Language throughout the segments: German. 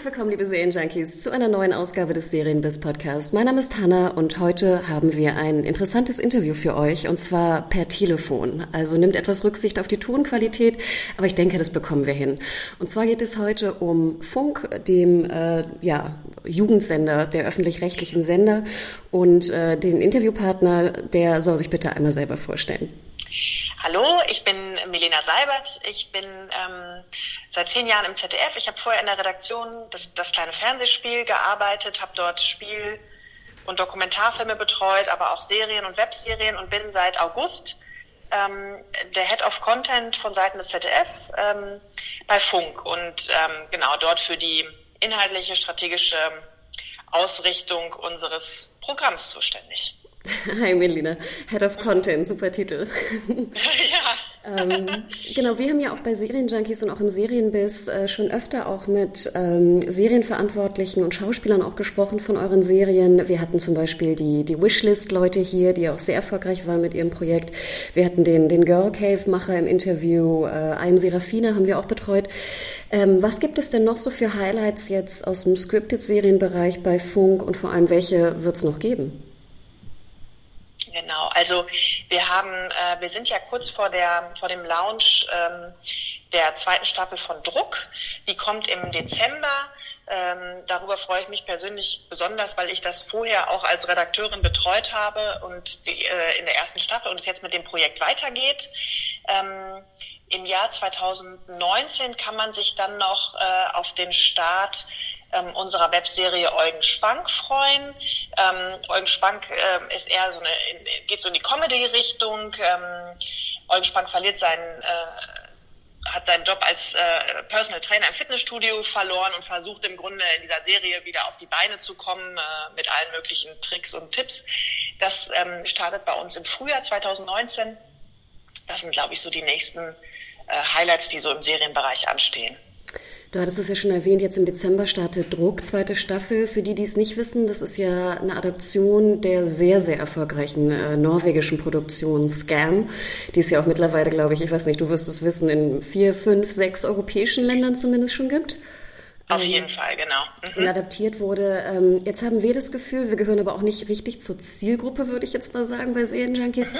Herzlich willkommen, liebe Serienjunkies, zu einer neuen Ausgabe des Serienbiz Podcast. Mein Name ist Hanna und heute haben wir ein interessantes Interview für euch und zwar per Telefon. Also nimmt etwas Rücksicht auf die Tonqualität, aber ich denke, das bekommen wir hin. Und zwar geht es heute um Funk, dem äh, ja, Jugendsender, der öffentlich-rechtlichen Sender und äh, den Interviewpartner, der soll sich bitte einmal selber vorstellen. Hallo, ich bin Milena Seibert. Ich bin ähm, seit zehn Jahren im ZDF. Ich habe vorher in der Redaktion das, das kleine Fernsehspiel gearbeitet, habe dort Spiel- und Dokumentarfilme betreut, aber auch Serien und Webserien und bin seit August ähm, der Head of Content von Seiten des ZDF ähm, bei Funk und ähm, genau dort für die inhaltliche, strategische Ausrichtung unseres Programms zuständig. Hi Melina, Head of Content, super Titel. ja. ähm, genau, wir haben ja auch bei Serienjunkies und auch im Serienbiss äh, schon öfter auch mit ähm, Serienverantwortlichen und Schauspielern auch gesprochen von euren Serien. Wir hatten zum Beispiel die, die Wishlist-Leute hier, die auch sehr erfolgreich waren mit ihrem Projekt. Wir hatten den, den Girl Cave-Macher im Interview, äh, Einem Serafina haben wir auch betreut. Ähm, was gibt es denn noch so für Highlights jetzt aus dem Scripted-Serienbereich bei Funk und vor allem welche wird es noch geben? Genau, also wir haben, äh, wir sind ja kurz vor der vor dem Launch ähm, der zweiten Staffel von Druck. Die kommt im Dezember. Ähm, darüber freue ich mich persönlich besonders, weil ich das vorher auch als Redakteurin betreut habe und die, äh, in der ersten Staffel und es jetzt mit dem Projekt weitergeht. Ähm, Im Jahr 2019 kann man sich dann noch äh, auf den Start ähm, unserer Webserie Eugen Spank freuen. Ähm, Eugen Spank ähm, ist eher so eine, geht so in die Comedy-Richtung. Ähm, Eugen Spank verliert seinen, äh, hat seinen Job als äh, Personal Trainer im Fitnessstudio verloren und versucht im Grunde in dieser Serie wieder auf die Beine zu kommen äh, mit allen möglichen Tricks und Tipps. Das ähm, startet bei uns im Frühjahr 2019. Das sind, glaube ich, so die nächsten äh, Highlights, die so im Serienbereich anstehen. Du hattest es ja schon erwähnt, jetzt im Dezember startet Druck, zweite Staffel. Für die, die es nicht wissen, das ist ja eine Adaption der sehr, sehr erfolgreichen äh, norwegischen Produktion Scam, die es ja auch mittlerweile, glaube ich, ich weiß nicht, du wirst es wissen, in vier, fünf, sechs europäischen Ländern zumindest schon gibt. Auf jeden Fall, genau. Mhm. Und adaptiert wurde. Ähm, jetzt haben wir das Gefühl, wir gehören aber auch nicht richtig zur Zielgruppe, würde ich jetzt mal sagen, bei Serienjunkies. Mhm.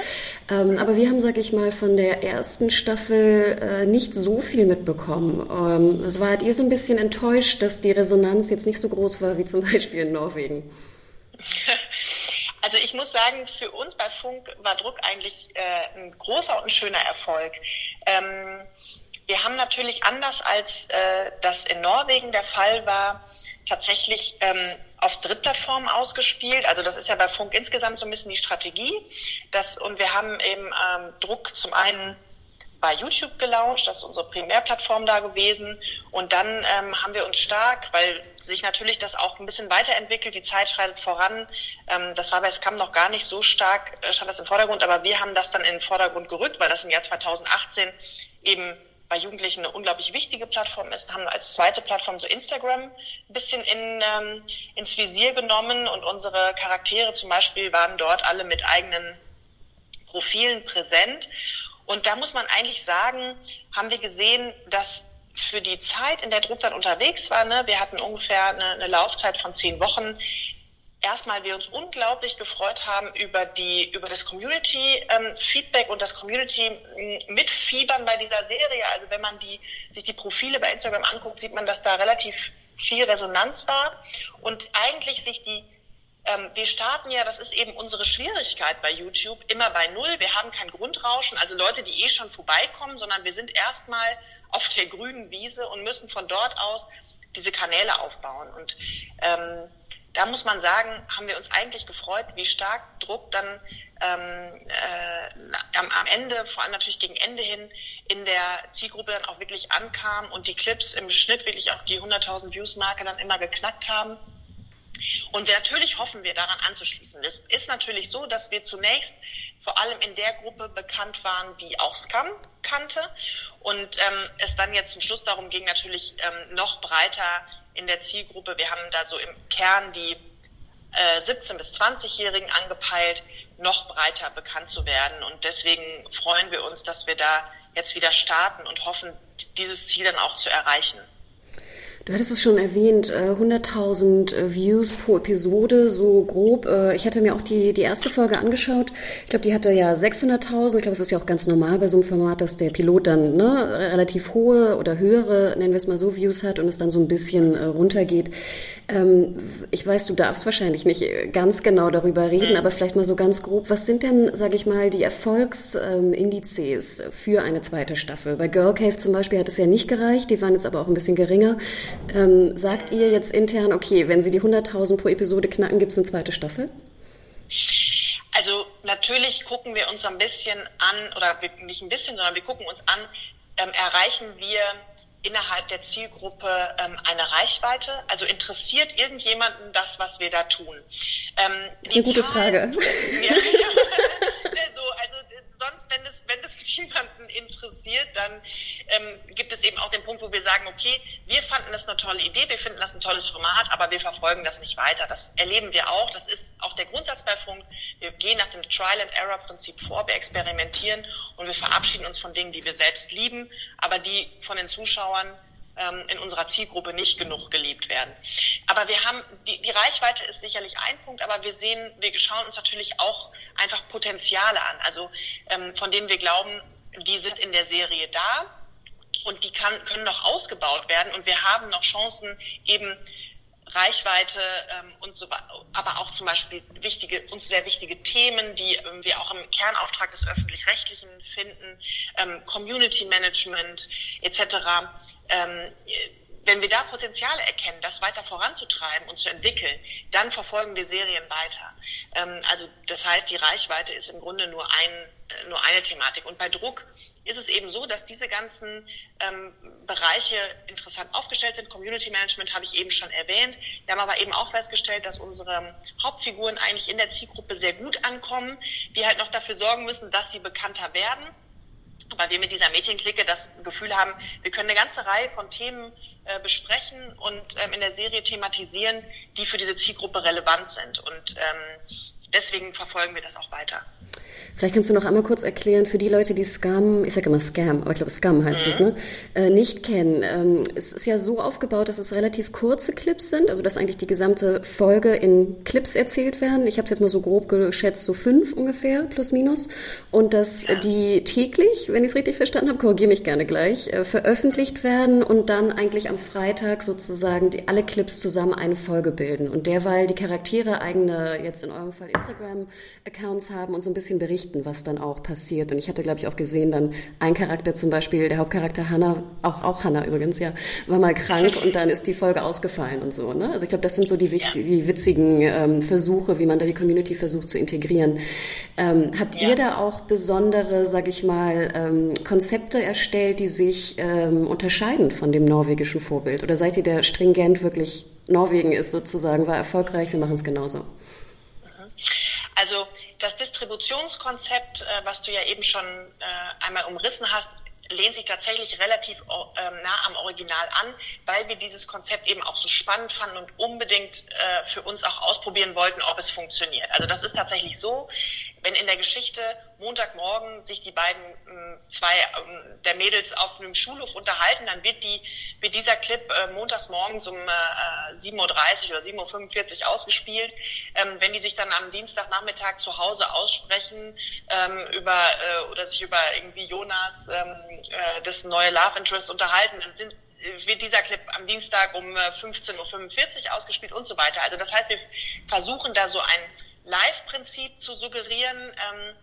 Ähm, aber wir haben, sag ich mal, von der ersten Staffel äh, nicht so viel mitbekommen. Ähm, es war halt ihr so ein bisschen enttäuscht, dass die Resonanz jetzt nicht so groß war wie zum Beispiel in Norwegen. Also ich muss sagen, für uns bei Funk war Druck eigentlich äh, ein großer und schöner Erfolg. Wir haben natürlich anders als äh, das in Norwegen der Fall war, tatsächlich ähm, auf Drittplattformen ausgespielt. Also das ist ja bei Funk insgesamt so ein bisschen die Strategie. Das, und wir haben eben ähm, Druck zum einen bei YouTube gelauncht, das ist unsere Primärplattform da gewesen. Und dann ähm, haben wir uns stark, weil sich natürlich das auch ein bisschen weiterentwickelt, die Zeit schreitet voran. Ähm, das war bei Scam noch gar nicht so stark, äh, stand das im Vordergrund, aber wir haben das dann in den Vordergrund gerückt, weil das im Jahr 2018 eben bei Jugendlichen eine unglaublich wichtige Plattform ist, haben als zweite Plattform so Instagram ein bisschen in, ähm, ins Visier genommen und unsere Charaktere zum Beispiel waren dort alle mit eigenen Profilen präsent. Und da muss man eigentlich sagen, haben wir gesehen, dass für die Zeit, in der Druck dann unterwegs war, ne, wir hatten ungefähr eine, eine Laufzeit von zehn Wochen, erstmal wir uns unglaublich gefreut haben über die über das Community ähm, Feedback und das Community ähm, mitfiebern bei dieser Serie. Also wenn man die sich die Profile bei Instagram anguckt, sieht man, dass da relativ viel Resonanz war und eigentlich sich die ähm, wir starten ja, das ist eben unsere Schwierigkeit bei YouTube, immer bei Null. Wir haben kein Grundrauschen, also Leute, die eh schon vorbeikommen, sondern wir sind erstmal auf der grünen Wiese und müssen von dort aus diese Kanäle aufbauen. Und ähm, da muss man sagen, haben wir uns eigentlich gefreut, wie stark Druck dann ähm, äh, am, Ende, vor allem natürlich gegen Ende hin, in der Zielgruppe dann auch wirklich ankam und die Clips im Schnitt wirklich auch die 100.000 Views-Marke dann immer geknackt haben. Und natürlich hoffen wir daran anzuschließen. Es ist natürlich so, dass wir zunächst vor allem in der Gruppe bekannt waren, die auch Scum kannte und ähm, es dann jetzt zum Schluss darum ging, natürlich ähm, noch breiter in der Zielgruppe. Wir haben da so im Kern die äh, 17- bis 20-Jährigen angepeilt, noch breiter bekannt zu werden. Und deswegen freuen wir uns, dass wir da jetzt wieder starten und hoffen, dieses Ziel dann auch zu erreichen. Du hattest es schon erwähnt, 100.000 äh, äh, Views pro Episode, so grob. Äh, ich hatte mir auch die, die erste Folge angeschaut. Ich glaube, die hatte ja 600.000. Ich glaube, es ist ja auch ganz normal bei so einem Format, dass der Pilot dann ne, relativ hohe oder höhere, nennen wir es mal so, Views hat und es dann so ein bisschen runtergeht. Ähm, ich weiß, du darfst wahrscheinlich nicht ganz genau darüber reden, aber vielleicht mal so ganz grob. Was sind denn, sage ich mal, die Erfolgsindizes für eine zweite Staffel? Bei Girl Cave zum Beispiel hat es ja nicht gereicht. Die waren jetzt aber auch ein bisschen geringer. Ähm, sagt ihr jetzt intern, okay, wenn sie die 100.000 pro Episode knacken, gibt es eine zweite Staffel? Also natürlich gucken wir uns ein bisschen an, oder nicht ein bisschen, sondern wir gucken uns an, ähm, erreichen wir innerhalb der Zielgruppe ähm, eine Reichweite? Also interessiert irgendjemanden das, was wir da tun? Ähm, das ist eine gute Frage. Ja, ja, so, also sonst, wenn es, wenn es niemanden interessiert, dann ähm, gibt es eben auch den Punkt, wo wir sagen, okay, wir fanden das eine tolle Idee, wir finden das ein tolles Format, aber wir verfolgen das nicht weiter. Das erleben wir auch. Das ist auch der Grundsatz bei Funk. Wir gehen nach dem Trial-and-Error-Prinzip vor, wir experimentieren und wir verabschieden uns von Dingen, die wir selbst lieben, aber die von den Zuschauern ähm, in unserer Zielgruppe nicht genug geliebt werden. Aber wir haben, die, die Reichweite ist sicherlich ein Punkt, aber wir sehen, wir schauen uns natürlich auch einfach Potenziale an, also ähm, von denen wir glauben, die sind in der Serie da und die kann, können noch ausgebaut werden und wir haben noch Chancen, eben Reichweite ähm, und so aber auch zum Beispiel wichtige, uns sehr wichtige Themen, die ähm, wir auch im Kernauftrag des öffentlich-rechtlichen finden, ähm, Community Management etc. Ähm, wenn wir da Potenziale erkennen, das weiter voranzutreiben und zu entwickeln, dann verfolgen wir Serien weiter. Ähm, also das heißt, die Reichweite ist im Grunde nur ein äh, nur eine Thematik. Und bei Druck ist es eben so, dass diese ganzen ähm, Bereiche interessant aufgestellt sind. Community Management habe ich eben schon erwähnt. Wir haben aber eben auch festgestellt, dass unsere Hauptfiguren eigentlich in der Zielgruppe sehr gut ankommen. Wir halt noch dafür sorgen müssen, dass sie bekannter werden. Weil wir mit dieser Mädchenklicke das Gefühl haben, wir können eine ganze Reihe von Themen äh, besprechen und ähm, in der Serie thematisieren, die für diese Zielgruppe relevant sind. Und ähm, deswegen verfolgen wir das auch weiter. Vielleicht kannst du noch einmal kurz erklären, für die Leute, die Scam, ich sage immer Scam, aber ich glaube Scam heißt mhm. es, ne, äh, nicht kennen. Ähm, es ist ja so aufgebaut, dass es relativ kurze Clips sind, also dass eigentlich die gesamte Folge in Clips erzählt werden. Ich habe es jetzt mal so grob geschätzt, so fünf ungefähr, plus minus. Und dass ja. die täglich, wenn ich es richtig verstanden habe, korrigiere mich gerne gleich, äh, veröffentlicht werden und dann eigentlich am Freitag sozusagen die, alle Clips zusammen eine Folge bilden. Und derweil die Charaktere eigene, jetzt in eurem Fall Instagram-Accounts haben und so ein bisschen berichten berichten, was dann auch passiert. Und ich hatte, glaube ich, auch gesehen, dann ein Charakter zum Beispiel, der Hauptcharakter Hannah, auch, auch Hannah übrigens, ja, war mal krank und dann ist die Folge ausgefallen und so. Ne? Also ich glaube, das sind so die, wichtig, die witzigen ähm, Versuche, wie man da die Community versucht zu integrieren. Ähm, habt ja. ihr da auch besondere, sag ich mal, ähm, Konzepte erstellt, die sich ähm, unterscheiden von dem norwegischen Vorbild? Oder seid ihr der stringent wirklich, Norwegen ist sozusagen, war erfolgreich, wir machen es genauso? Also das Distributionskonzept, äh, was du ja eben schon äh, einmal umrissen hast, lehnt sich tatsächlich relativ ähm, nah am Original an, weil wir dieses Konzept eben auch so spannend fanden und unbedingt äh, für uns auch ausprobieren wollten, ob es funktioniert. Also das ist tatsächlich so, wenn in der Geschichte Montagmorgen sich die beiden äh, zwei äh, der Mädels auf einem Schulhof unterhalten, dann wird die wird dieser Clip äh, montags morgens um äh, 7.30 Uhr oder 7.45 Uhr ausgespielt. Ähm, wenn die sich dann am Dienstagnachmittag zu Hause aussprechen ähm, über äh, oder sich über irgendwie Jonas ähm, äh, das neue Love Interest unterhalten, dann sind wird dieser Clip am Dienstag um 15.45 Uhr ausgespielt und so weiter. Also das heißt, wir versuchen da so ein Live-Prinzip zu suggerieren, ähm,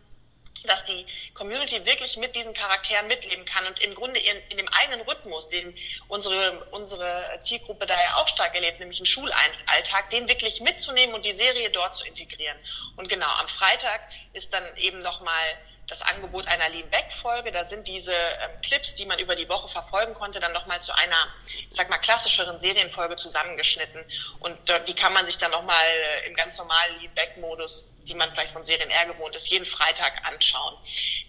dass die Community wirklich mit diesen Charakteren mitleben kann und im Grunde in, in dem eigenen Rhythmus, den unsere, unsere Zielgruppe da ja auch stark erlebt, nämlich einen Schulalltag, den wirklich mitzunehmen und die Serie dort zu integrieren. Und genau, am Freitag ist dann eben nochmal das Angebot einer Lean-Back-Folge. Da sind diese ähm, Clips, die man über die Woche verfolgen konnte, dann nochmal zu einer, ich sag mal, klassischeren Serienfolge zusammengeschnitten. Und äh, die kann man sich dann nochmal äh, im ganz normalen Lean-Back-Modus, die man vielleicht von Serien eher gewohnt ist, jeden Freitag anschauen.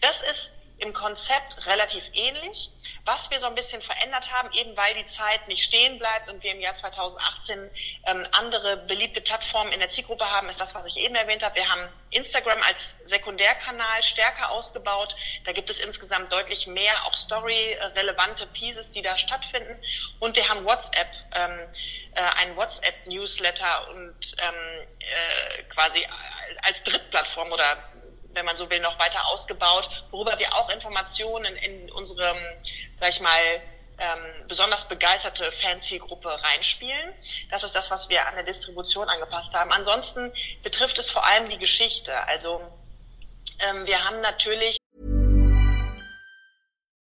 Das ist im Konzept relativ ähnlich. Was wir so ein bisschen verändert haben, eben weil die Zeit nicht stehen bleibt und wir im Jahr 2018 ähm, andere beliebte Plattformen in der Zielgruppe haben, ist das, was ich eben erwähnt habe. Wir haben Instagram als Sekundärkanal stärker ausgebaut. Da gibt es insgesamt deutlich mehr auch story-relevante Pieces, die da stattfinden. Und wir haben WhatsApp, ähm, äh, ein WhatsApp-Newsletter und ähm, äh, quasi als Drittplattform oder wenn man so will, noch weiter ausgebaut, worüber wir auch Informationen in unserem, sag ich mal, ähm, besonders begeisterte Fanzielgruppe reinspielen. Das ist das, was wir an der Distribution angepasst haben. Ansonsten betrifft es vor allem die Geschichte. Also ähm, wir haben natürlich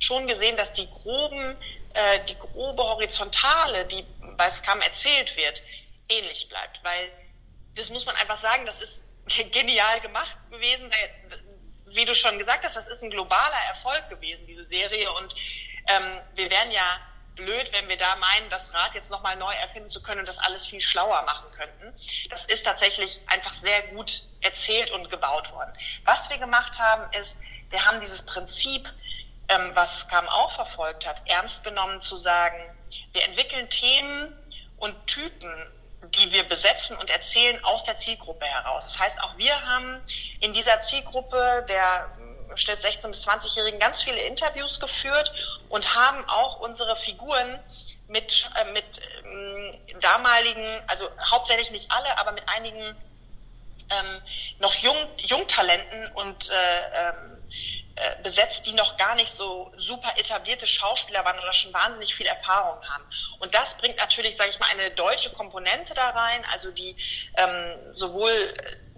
Schon gesehen, dass die groben, äh, die grobe Horizontale, die bei Scam erzählt wird, ähnlich bleibt. Weil, das muss man einfach sagen, das ist genial gemacht gewesen. Wie du schon gesagt hast, das ist ein globaler Erfolg gewesen, diese Serie. Und ähm, wir werden ja blöd, wenn wir da meinen, das Rad jetzt nochmal neu erfinden zu können und das alles viel schlauer machen könnten. Das ist tatsächlich einfach sehr gut erzählt und gebaut worden. Was wir gemacht haben, ist, wir haben dieses Prinzip, ähm, was Scam auch verfolgt hat, ernst genommen zu sagen, wir entwickeln Themen und Typen, die wir besetzen und erzählen aus der Zielgruppe heraus. Das heißt, auch wir haben in dieser Zielgruppe der Schnitt 16- bis 20-Jährigen ganz viele Interviews geführt und haben auch unsere Figuren mit, äh, mit ähm, damaligen, also hauptsächlich nicht alle, aber mit einigen ähm, noch Jung, Jungtalenten und äh, ähm, äh, besetzt, die noch gar nicht so super etablierte Schauspieler waren oder schon wahnsinnig viel Erfahrung haben. Und das bringt natürlich, sage ich mal, eine deutsche Komponente da rein, also die ähm, sowohl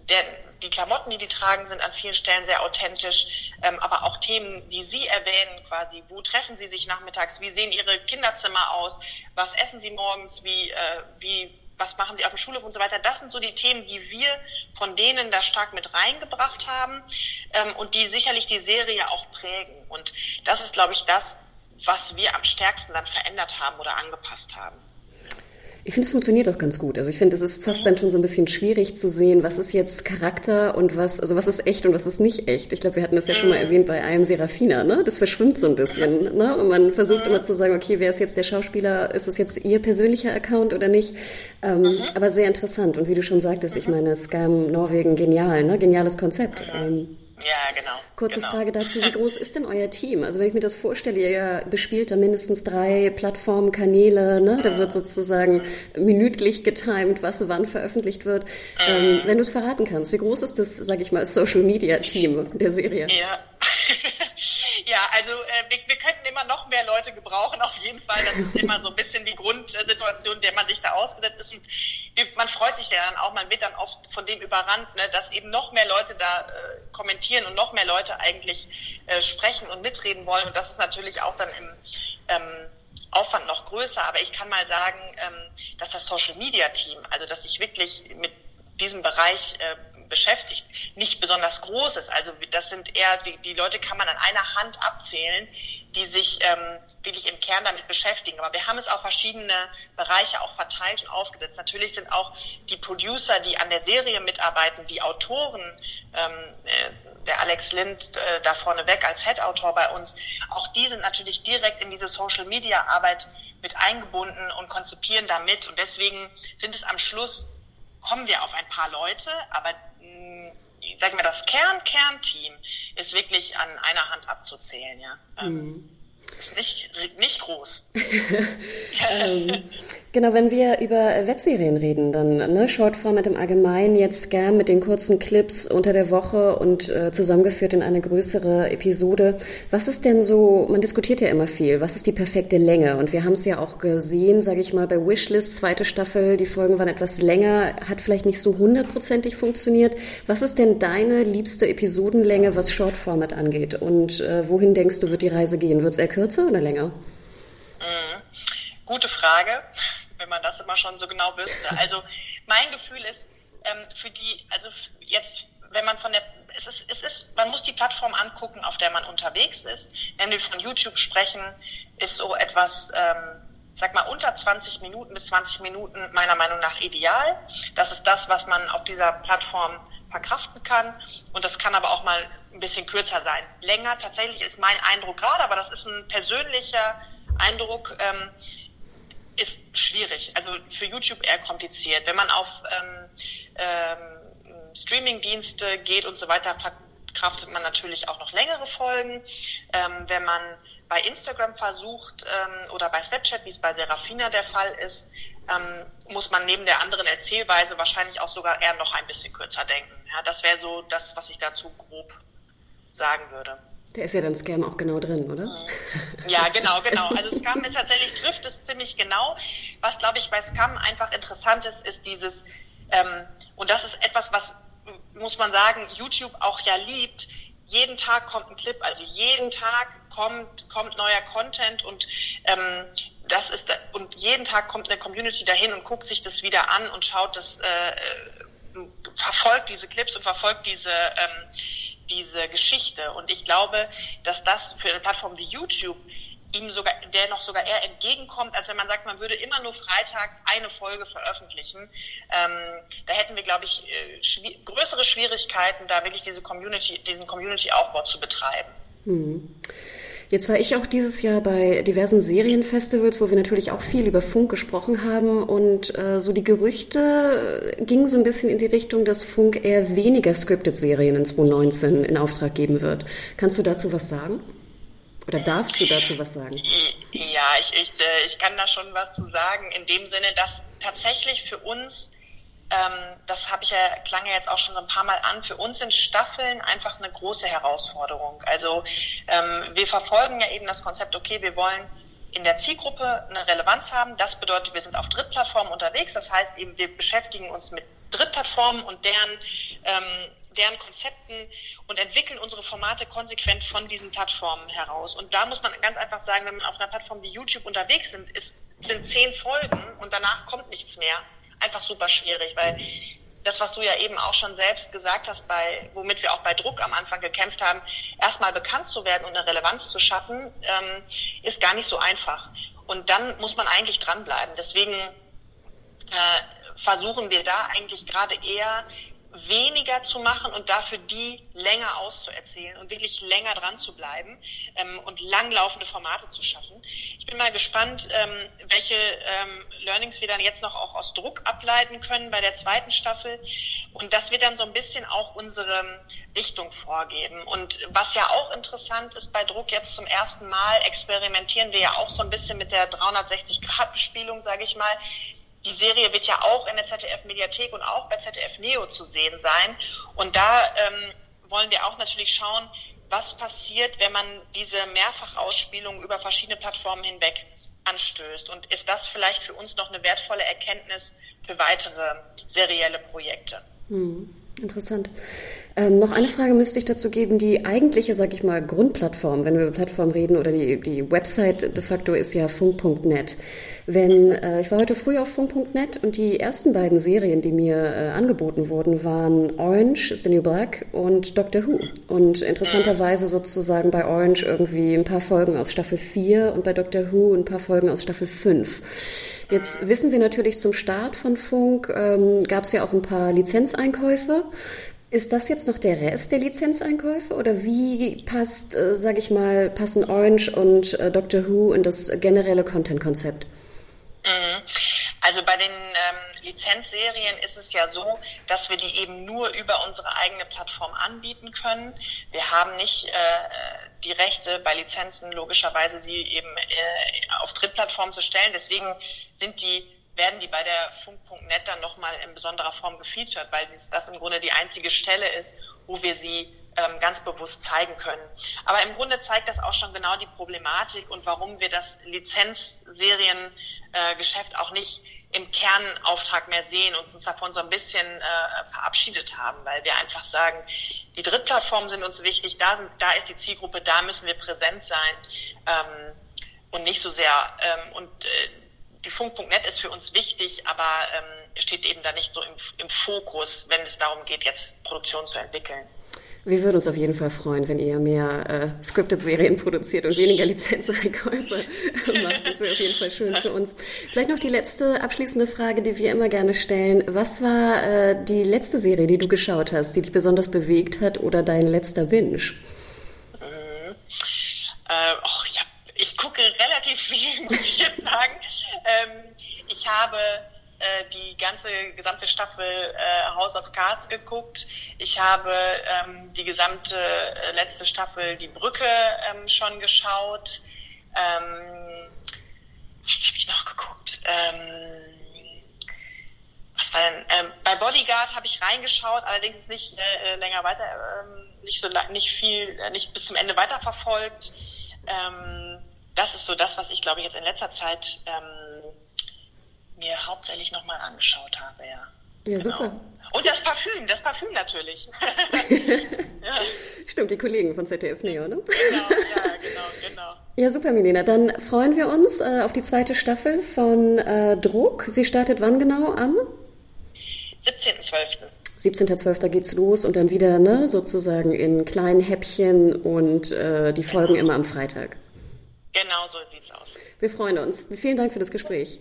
der, die Klamotten, die die tragen, sind an vielen Stellen sehr authentisch, ähm, aber auch Themen, die Sie erwähnen, quasi, wo treffen Sie sich nachmittags, wie sehen Ihre Kinderzimmer aus, was essen Sie morgens, wie, äh, wie, was machen Sie auf dem Schulhof und so weiter. Das sind so die Themen, die wir von denen da stark mit reingebracht haben ähm, und die sicherlich die Serie auch prägen. Und das ist, glaube ich, das, was wir am stärksten dann verändert haben oder angepasst haben. Ich finde, es funktioniert auch ganz gut. Also ich finde, es ist fast dann schon so ein bisschen schwierig zu sehen, was ist jetzt Charakter und was, also was ist echt und was ist nicht echt. Ich glaube, wir hatten das ja schon mal mhm. erwähnt bei einem Serafina, ne? Das verschwimmt so ein bisschen, ne? Und man versucht immer zu sagen, okay, wer ist jetzt der Schauspieler? Ist es jetzt ihr persönlicher Account oder nicht? Ähm, mhm. Aber sehr interessant. Und wie du schon sagtest, ich meine, Scam Norwegen, genial, ne? Geniales Konzept. Ähm, ja, genau. Kurze genau. Frage dazu, wie groß ist denn euer Team? Also wenn ich mir das vorstelle, ihr bespielt da mindestens drei Plattformen, Kanäle, ne? da wird sozusagen minütlich getimed, was wann veröffentlicht wird. Ähm, mhm. wenn du es verraten kannst, wie groß ist das, sage ich mal, Social Media Team der Serie? Ja. Ja, also äh, wir, wir könnten immer noch mehr Leute gebrauchen, auf jeden Fall. Das ist immer so ein bisschen die Grundsituation, der man sich da ausgesetzt ist. Und man freut sich ja dann auch, man wird dann oft von dem überrannt, ne, dass eben noch mehr Leute da äh, kommentieren und noch mehr Leute eigentlich äh, sprechen und mitreden wollen. Und das ist natürlich auch dann im ähm, Aufwand noch größer. Aber ich kann mal sagen, ähm, dass das Social Media Team, also dass ich wirklich mit diesem Bereich äh, beschäftigt, nicht besonders groß ist. Also das sind eher, die, die Leute kann man an einer Hand abzählen, die sich ähm, wirklich im Kern damit beschäftigen. Aber wir haben es auf verschiedene Bereiche auch verteilt und aufgesetzt. Natürlich sind auch die Producer, die an der Serie mitarbeiten, die Autoren, ähm, äh, der Alex Lind äh, da vorneweg als Head-Autor bei uns, auch die sind natürlich direkt in diese Social-Media-Arbeit mit eingebunden und konzipieren damit. Und deswegen sind es am Schluss kommen wir auf ein paar Leute, aber mh, mm, sag mal, das Kern-Kernteam ist wirklich an einer Hand abzuzählen, ja. Ähm, mhm. Ist nicht, nicht groß. ähm, Genau, wenn wir über Webserien reden, dann ne, Shortformat im Allgemeinen, jetzt gern mit den kurzen Clips unter der Woche und äh, zusammengeführt in eine größere Episode. Was ist denn so, man diskutiert ja immer viel, was ist die perfekte Länge? Und wir haben es ja auch gesehen, sage ich mal, bei Wishlist, zweite Staffel, die Folgen waren etwas länger, hat vielleicht nicht so hundertprozentig funktioniert. Was ist denn deine liebste Episodenlänge, was Shortformat angeht? Und äh, wohin denkst du, wird die Reise gehen? Wird es eher kürzer oder länger? Mhm. Gute Frage wenn man das immer schon so genau wüsste. Also mein Gefühl ist, ähm, für die, also jetzt, wenn man von der, es ist, es ist, man muss die Plattform angucken, auf der man unterwegs ist. Wenn wir von YouTube sprechen, ist so etwas, ähm, sag mal, unter 20 Minuten bis 20 Minuten meiner Meinung nach ideal. Das ist das, was man auf dieser Plattform verkraften kann. Und das kann aber auch mal ein bisschen kürzer sein. Länger tatsächlich ist mein Eindruck gerade, aber das ist ein persönlicher Eindruck. Ähm, ist schwierig. Also für YouTube eher kompliziert. Wenn man auf ähm, ähm, Streaming-Dienste geht und so weiter, verkraftet man natürlich auch noch längere Folgen. Ähm, wenn man bei Instagram versucht ähm, oder bei Snapchat, wie es bei Serafina der Fall ist, ähm, muss man neben der anderen Erzählweise wahrscheinlich auch sogar eher noch ein bisschen kürzer denken. Ja, das wäre so das, was ich dazu grob sagen würde. Der ist ja dann Scam auch genau drin, oder? Ja, genau, genau. Also Scam ist tatsächlich, trifft es ziemlich genau. Was, glaube ich, bei Scam einfach interessant ist, ist dieses, ähm, und das ist etwas, was, muss man sagen, YouTube auch ja liebt, jeden Tag kommt ein Clip, also jeden Tag kommt, kommt neuer Content und ähm, das ist und jeden Tag kommt eine Community dahin und guckt sich das wieder an und schaut das, äh, äh verfolgt diese Clips und verfolgt diese ähm, diese Geschichte. Und ich glaube, dass das für eine Plattform wie YouTube ihm sogar, der noch sogar eher entgegenkommt, als wenn man sagt, man würde immer nur freitags eine Folge veröffentlichen. Ähm, da hätten wir, glaube ich, äh, schwi größere Schwierigkeiten, da wirklich diese Community, diesen Community-Aufbau zu betreiben. Hm. Jetzt war ich auch dieses Jahr bei diversen Serienfestivals, wo wir natürlich auch viel über Funk gesprochen haben und äh, so die Gerüchte gingen so ein bisschen in die Richtung, dass Funk eher weniger Scripted-Serien in 2019 in Auftrag geben wird. Kannst du dazu was sagen? Oder darfst du dazu was sagen? Ja, ich, ich, äh, ich kann da schon was zu sagen, in dem Sinne, dass tatsächlich für uns ähm, das habe ich ja, klang ja jetzt auch schon so ein paar Mal an, für uns sind Staffeln einfach eine große Herausforderung. Also ähm, wir verfolgen ja eben das Konzept, okay, wir wollen in der Zielgruppe eine Relevanz haben. Das bedeutet, wir sind auf Drittplattformen unterwegs. Das heißt eben, wir beschäftigen uns mit Drittplattformen und deren, ähm, deren Konzepten und entwickeln unsere Formate konsequent von diesen Plattformen heraus. Und da muss man ganz einfach sagen, wenn man auf einer Plattform wie YouTube unterwegs sind, ist, sind zehn Folgen und danach kommt nichts mehr einfach super schwierig, weil das, was du ja eben auch schon selbst gesagt hast, bei, womit wir auch bei Druck am Anfang gekämpft haben, erstmal bekannt zu werden und eine Relevanz zu schaffen, ähm, ist gar nicht so einfach. Und dann muss man eigentlich dranbleiben. Deswegen äh, versuchen wir da eigentlich gerade eher weniger zu machen und dafür die länger auszuerzählen und wirklich länger dran zu bleiben ähm, und langlaufende Formate zu schaffen. Ich bin mal gespannt, ähm, welche ähm, Learnings wir dann jetzt noch auch aus Druck ableiten können bei der zweiten Staffel und das wird dann so ein bisschen auch unsere Richtung vorgeben. Und was ja auch interessant ist bei Druck jetzt zum ersten Mal experimentieren wir ja auch so ein bisschen mit der 360-Grad-Bespielung, sage ich mal die Serie wird ja auch in der ZDF-Mediathek und auch bei ZDF Neo zu sehen sein. Und da ähm, wollen wir auch natürlich schauen, was passiert, wenn man diese Mehrfachausspielung über verschiedene Plattformen hinweg anstößt. Und ist das vielleicht für uns noch eine wertvolle Erkenntnis für weitere serielle Projekte? Hm, interessant. Ähm, noch eine Frage müsste ich dazu geben. Die eigentliche, sag ich mal, Grundplattform, wenn wir über Plattform reden, oder die, die Website de facto ist ja funk.net. Wenn, äh, ich war heute früh auf funk.net und die ersten beiden Serien, die mir äh, angeboten wurden, waren Orange is the New Black und Doctor Who. Und interessanterweise sozusagen bei Orange irgendwie ein paar Folgen aus Staffel 4 und bei Doctor Who ein paar Folgen aus Staffel 5. Jetzt wissen wir natürlich zum Start von Funk ähm, gab es ja auch ein paar Lizenzeinkäufe. Ist das jetzt noch der Rest der Lizenzeinkäufe oder wie passt, äh, sage ich mal, passen Orange und äh, Doctor Who in das generelle Content-Konzept? Mhm. Also bei den ähm, Lizenzserien ist es ja so, dass wir die eben nur über unsere eigene Plattform anbieten können. Wir haben nicht äh, die Rechte bei Lizenzen logischerweise sie eben äh, auf Drittplattformen zu stellen. Deswegen sind die werden die bei der Funk.net dann nochmal in besonderer Form gefeatured, weil das im Grunde die einzige Stelle ist, wo wir sie ähm, ganz bewusst zeigen können. Aber im Grunde zeigt das auch schon genau die Problematik und warum wir das Lizenzseriengeschäft äh, auch nicht im Kernauftrag mehr sehen und uns davon so ein bisschen äh, verabschiedet haben, weil wir einfach sagen, die Drittplattformen sind uns wichtig, da, sind, da ist die Zielgruppe, da müssen wir präsent sein ähm, und nicht so sehr ähm, und äh, die Funk.net ist für uns wichtig, aber ähm, steht eben da nicht so im, im Fokus, wenn es darum geht, jetzt Produktion zu entwickeln. Wir würden uns auf jeden Fall freuen, wenn ihr mehr äh, Scripted-Serien produziert und weniger Lizenzeinkäufe macht. Das wäre auf jeden Fall schön für uns. Vielleicht noch die letzte abschließende Frage, die wir immer gerne stellen. Was war äh, die letzte Serie, die du geschaut hast, die dich besonders bewegt hat oder dein letzter Binge? Äh, äh, oh, ich, hab, ich gucke relativ viel, muss ich jetzt sagen. Ähm, ich habe äh, die ganze gesamte Staffel äh, House of Cards geguckt. Ich habe ähm, die gesamte äh, letzte Staffel Die Brücke ähm, schon geschaut. Ähm, was habe ich noch geguckt? Ähm, was war denn? Ähm, bei Bodyguard habe ich reingeschaut, allerdings nicht äh, länger weiter, ähm, nicht so nicht viel, äh, nicht bis zum Ende weiterverfolgt. Ähm, das ist so das, was ich glaube ich jetzt in letzter Zeit ähm, mir hauptsächlich nochmal angeschaut habe, ja. Ja, genau. super. Und das Parfüm, das Parfüm natürlich. ja. Stimmt, die Kollegen von ZDF Neo, ne? Genau, ja, genau, genau. Ja, super, Milena. Dann freuen wir uns äh, auf die zweite Staffel von äh, Druck. Sie startet wann genau am? 17.12. 17.12. geht's los und dann wieder ne, sozusagen in kleinen Häppchen und äh, die Folgen genau. immer am Freitag. Genau so sieht's aus. Wir freuen uns. Vielen Dank für das Gespräch.